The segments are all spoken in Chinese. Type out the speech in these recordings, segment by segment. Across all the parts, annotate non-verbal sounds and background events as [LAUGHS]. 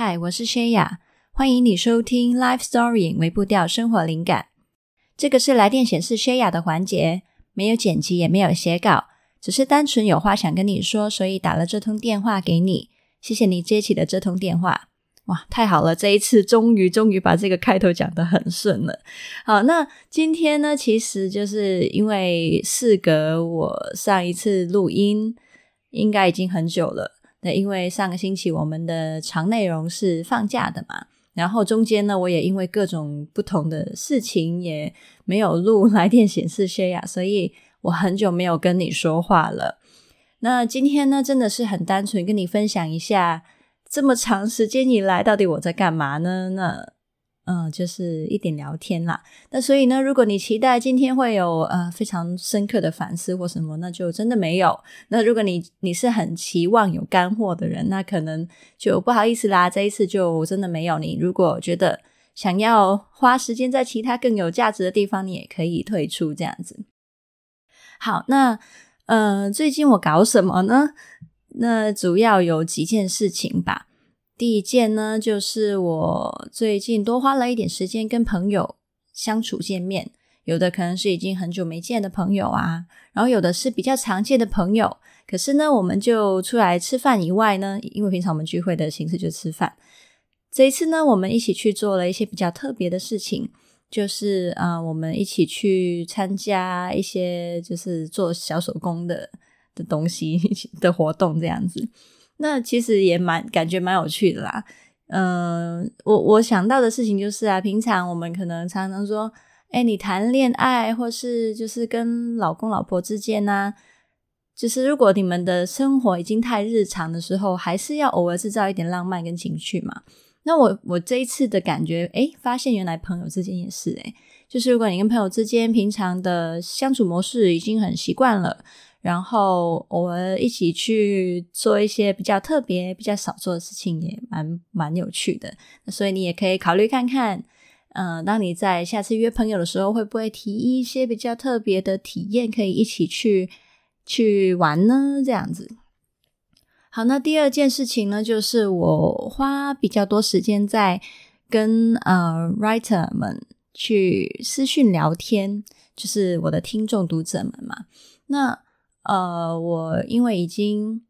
嗨，我是谢雅，欢迎你收听 Life Story 微步调生活灵感。这个是来电显示谢雅的环节，没有剪辑，也没有写稿，只是单纯有话想跟你说，所以打了这通电话给你。谢谢你接起了这通电话。哇，太好了！这一次终于终于把这个开头讲得很顺了。好，那今天呢，其实就是因为事隔我上一次录音，应该已经很久了。那因为上个星期我们的长内容是放假的嘛，然后中间呢，我也因为各种不同的事情也没有录来电显示谢雅所以我很久没有跟你说话了。那今天呢，真的是很单纯跟你分享一下。这么长时间以来，到底我在干嘛呢？那，嗯，就是一点聊天啦。那所以呢，如果你期待今天会有呃非常深刻的反思或什么，那就真的没有。那如果你你是很期望有干货的人，那可能就不好意思啦，这一次就真的没有你。如果觉得想要花时间在其他更有价值的地方，你也可以退出这样子。好，那呃，最近我搞什么呢？那主要有几件事情吧。第一件呢，就是我最近多花了一点时间跟朋友相处见面，有的可能是已经很久没见的朋友啊，然后有的是比较常见的朋友。可是呢，我们就出来吃饭以外呢，因为平常我们聚会的形式就吃饭。这一次呢，我们一起去做了一些比较特别的事情，就是啊、我们一起去参加一些就是做小手工的。的东西的活动这样子，那其实也蛮感觉蛮有趣的啦。嗯、我我想到的事情就是啊，平常我们可能常常说，哎，你谈恋爱或是就是跟老公老婆之间呢、啊，就是如果你们的生活已经太日常的时候，还是要偶尔制造一点浪漫跟情趣嘛。那我我这一次的感觉，哎，发现原来朋友之间也是哎，就是如果你跟朋友之间平常的相处模式已经很习惯了。然后偶尔一起去做一些比较特别、比较少做的事情，也蛮蛮有趣的。所以你也可以考虑看看，呃，当你在下次约朋友的时候，会不会提一些比较特别的体验，可以一起去去玩呢？这样子。好，那第二件事情呢，就是我花比较多时间在跟呃 writer 们去私讯聊天，就是我的听众读者们嘛。那呃，我因为已经，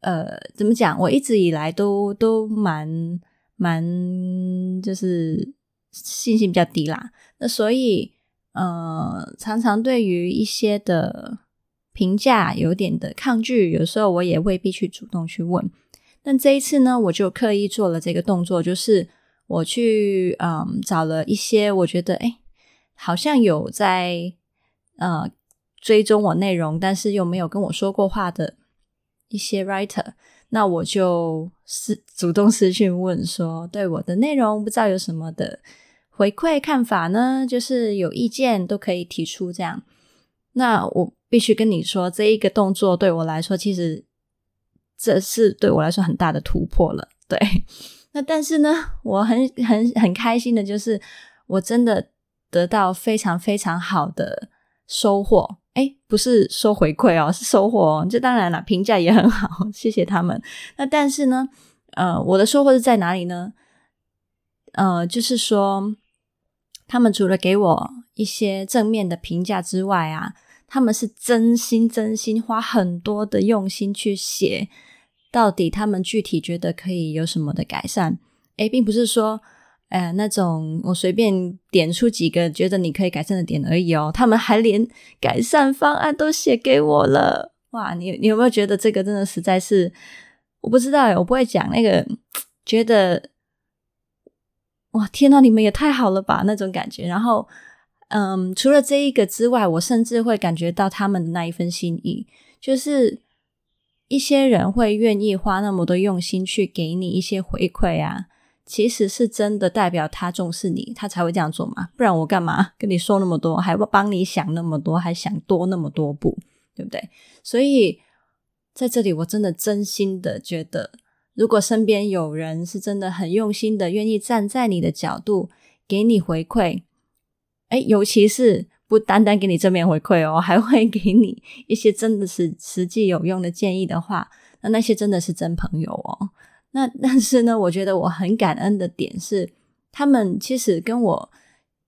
呃，怎么讲？我一直以来都都蛮蛮，就是信心比较低啦。那所以，呃，常常对于一些的评价有点的抗拒，有时候我也未必去主动去问。但这一次呢，我就刻意做了这个动作，就是我去嗯找了一些我觉得哎，好像有在呃。追踪我内容，但是又没有跟我说过话的一些 writer，那我就私主动私讯问说，对我的内容不知道有什么的回馈看法呢？就是有意见都可以提出这样。那我必须跟你说，这一个动作对我来说，其实这是对我来说很大的突破了。对，[LAUGHS] 那但是呢，我很很很开心的就是，我真的得到非常非常好的收获。哎，不是收回馈哦，是收获哦。这当然了，评价也很好，[LAUGHS] 谢谢他们。那但是呢，呃，我的收获是在哪里呢？呃，就是说，他们除了给我一些正面的评价之外啊，他们是真心真心花很多的用心去写，到底他们具体觉得可以有什么的改善。哎，并不是说。哎，那种我随便点出几个觉得你可以改善的点而已哦，他们还连改善方案都写给我了。哇，你你有没有觉得这个真的实在是，我不知道哎，我不会讲那个，觉得哇，天呐，你们也太好了吧那种感觉。然后，嗯，除了这一个之外，我甚至会感觉到他们的那一份心意，就是一些人会愿意花那么多用心去给你一些回馈啊。其实是真的代表他重视你，他才会这样做嘛。不然我干嘛跟你说那么多，还不帮你想那么多，还想多那么多步，对不对？所以在这里，我真的真心的觉得，如果身边有人是真的很用心的，愿意站在你的角度给你回馈，诶，尤其是不单单给你正面回馈哦，还会给你一些真的是实际有用的建议的话，那那些真的是真朋友哦。那但是呢，我觉得我很感恩的点是，他们其实跟我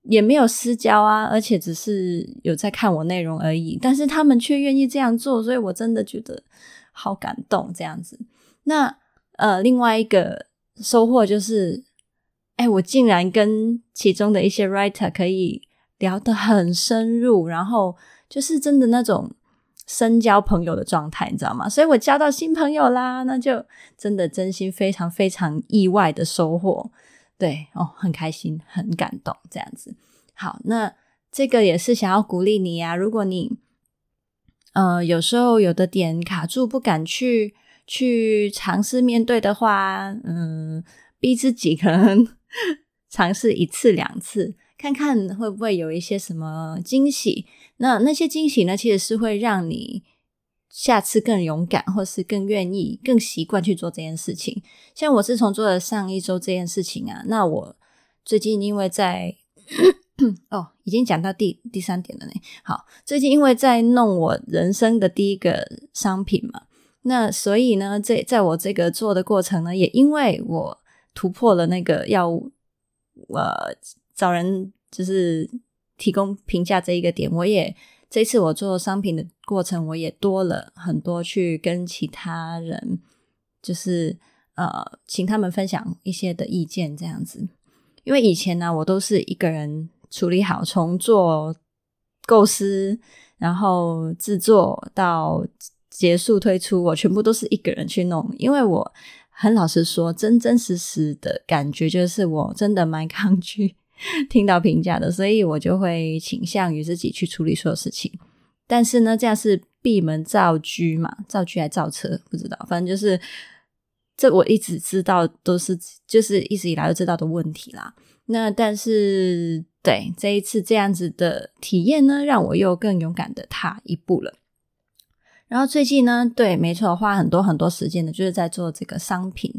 也没有私交啊，而且只是有在看我内容而已，但是他们却愿意这样做，所以我真的觉得好感动这样子。那呃，另外一个收获就是，哎，我竟然跟其中的一些 writer 可以聊得很深入，然后就是真的那种。深交朋友的状态，你知道吗？所以我交到新朋友啦，那就真的真心非常非常意外的收获，对哦，很开心，很感动，这样子。好，那这个也是想要鼓励你啊，如果你呃有时候有的点卡住，不敢去去尝试面对的话，嗯，逼自己可能 [LAUGHS] 尝试一次两次。看看会不会有一些什么惊喜？那那些惊喜呢，其实是会让你下次更勇敢，或是更愿意、更习惯去做这件事情。像我自从做了上一周这件事情啊，那我最近因为在 [COUGHS] 哦，已经讲到第第三点了呢。好，最近因为在弄我人生的第一个商品嘛，那所以呢，在在我这个做的过程呢，也因为我突破了那个要呃。找人就是提供评价这一个点，我也这次我做商品的过程，我也多了很多去跟其他人，就是呃，请他们分享一些的意见这样子。因为以前呢，我都是一个人处理好，从做构思，然后制作到结束推出，我全部都是一个人去弄。因为我很老实说，真真实实的感觉就是，我真的蛮抗拒。[LAUGHS] 听到评价的，所以我就会倾向于自己去处理所有事情。但是呢，这样是闭门造车嘛？造车还造车，不知道。反正就是这，我一直知道都是，就是一直以来都知道的问题啦。那但是，对这一次这样子的体验呢，让我又更勇敢的踏一步了。然后最近呢，对，没错，花很多很多时间的，就是在做这个商品，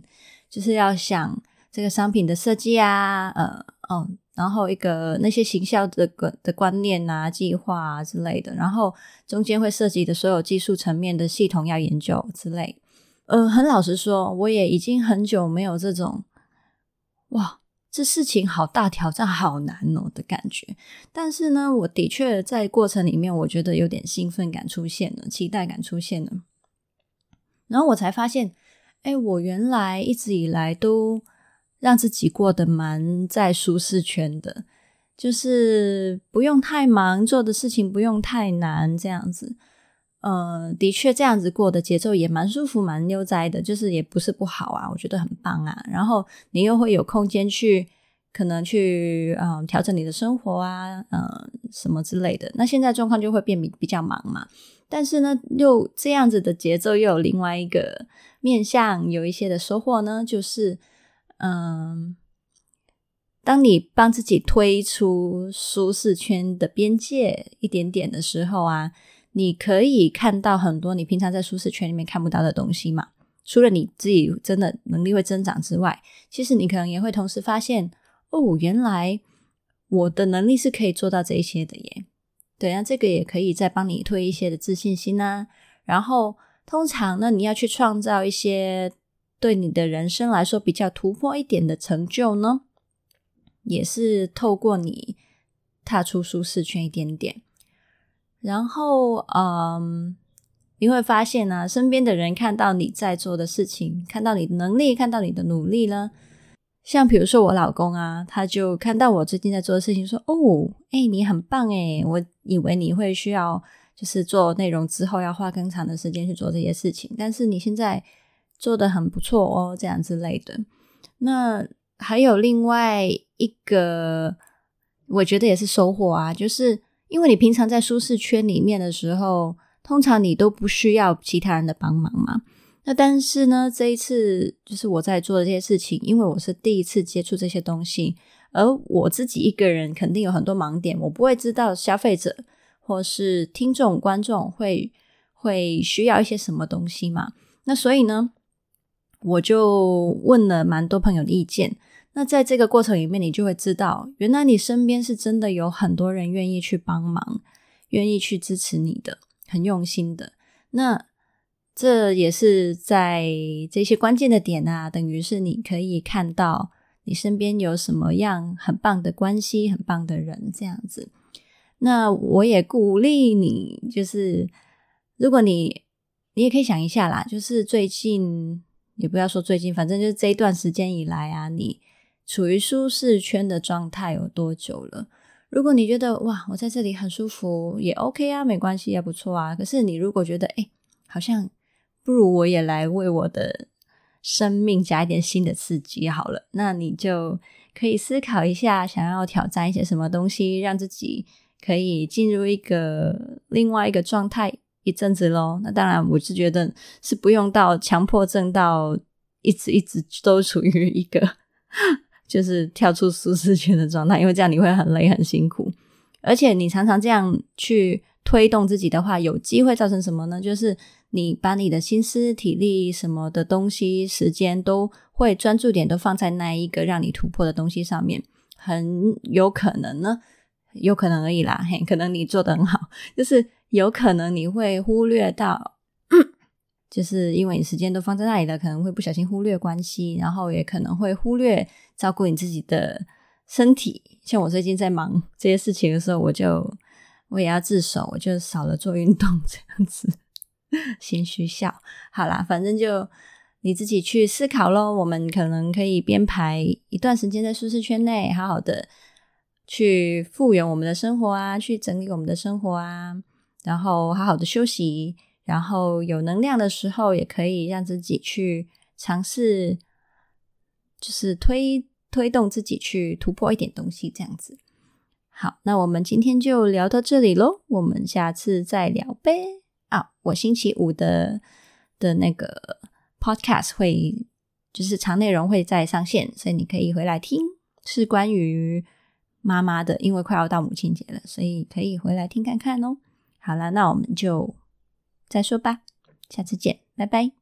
就是要想这个商品的设计啊，呃，嗯。然后一个那些行销的观的观念啊、计划啊之类的，然后中间会涉及的所有技术层面的系统要研究之类。呃，很老实说，我也已经很久没有这种哇，这事情好大，挑战好难哦的感觉。但是呢，我的确在过程里面，我觉得有点兴奋感出现了，期待感出现了。然后我才发现，哎，我原来一直以来都。让自己过得蛮在舒适圈的，就是不用太忙，做的事情不用太难，这样子。呃，的确这样子过的节奏也蛮舒服，蛮悠哉的，就是也不是不好啊，我觉得很棒啊。然后你又会有空间去，可能去嗯、呃、调整你的生活啊，嗯、什么之类的。那现在状况就会变比比较忙嘛，但是呢，又这样子的节奏又有另外一个面向，有一些的收获呢，就是。嗯，当你帮自己推出舒适圈的边界一点点的时候啊，你可以看到很多你平常在舒适圈里面看不到的东西嘛。除了你自己真的能力会增长之外，其实你可能也会同时发现，哦，原来我的能力是可以做到这一些的耶。对啊，这个也可以再帮你推一些的自信心啊。然后，通常呢，你要去创造一些。对你的人生来说比较突破一点的成就呢，也是透过你踏出舒适圈一点点，然后嗯，你会发现呢、啊，身边的人看到你在做的事情，看到你的能力，看到你的努力呢，像比如说我老公啊，他就看到我最近在做的事情，说：“哦，哎，你很棒哎，我以为你会需要就是做内容之后要花更长的时间去做这些事情，但是你现在。”做得很不错哦，这样之类的。那还有另外一个，我觉得也是收获啊，就是因为你平常在舒适圈里面的时候，通常你都不需要其他人的帮忙嘛。那但是呢，这一次就是我在做这些事情，因为我是第一次接触这些东西，而我自己一个人肯定有很多盲点，我不会知道消费者或是听众观众会会需要一些什么东西嘛。那所以呢，我就问了蛮多朋友的意见，那在这个过程里面，你就会知道，原来你身边是真的有很多人愿意去帮忙，愿意去支持你的，很用心的。那这也是在这些关键的点啊，等于是你可以看到你身边有什么样很棒的关系、很棒的人这样子。那我也鼓励你，就是如果你你也可以想一下啦，就是最近也不要说最近，反正就是这一段时间以来啊，你处于舒适圈的状态有多久了？如果你觉得哇，我在这里很舒服，也 OK 啊，没关系，也不错啊。可是你如果觉得哎，好像不如我也来为我的生命加一点新的刺激好了，那你就可以思考一下，想要挑战一些什么东西，让自己可以进入一个另外一个状态一阵子咯。那当然，我是觉得是不用到强迫症到一直一直都处于一个 [LAUGHS] 就是跳出舒适圈的状态，因为这样你会很累很辛苦，而且你常常这样去推动自己的话，有机会造成什么呢？就是你把你的心思、体力什么的东西、时间都会专注点都放在那一个让你突破的东西上面，很有可能呢，有可能而已啦，嘿，可能你做得很好，就是有可能你会忽略到，就是因为你时间都放在那里了，可能会不小心忽略关系，然后也可能会忽略照顾你自己的身体。像我最近在忙这些事情的时候，我就我也要自首，我就少了做运动 [LAUGHS] 这样子。心虚笑，好啦，反正就你自己去思考咯。我们可能可以编排一段时间在舒适圈内，好好的去复原我们的生活啊，去整理我们的生活啊，然后好好的休息，然后有能量的时候，也可以让自己去尝试，就是推推动自己去突破一点东西，这样子。好，那我们今天就聊到这里喽，我们下次再聊呗。啊，我星期五的的那个 podcast 会就是长内容会再上线，所以你可以回来听，是关于妈妈的，因为快要到母亲节了，所以可以回来听看看哦。好了，那我们就再说吧，下次见，拜拜。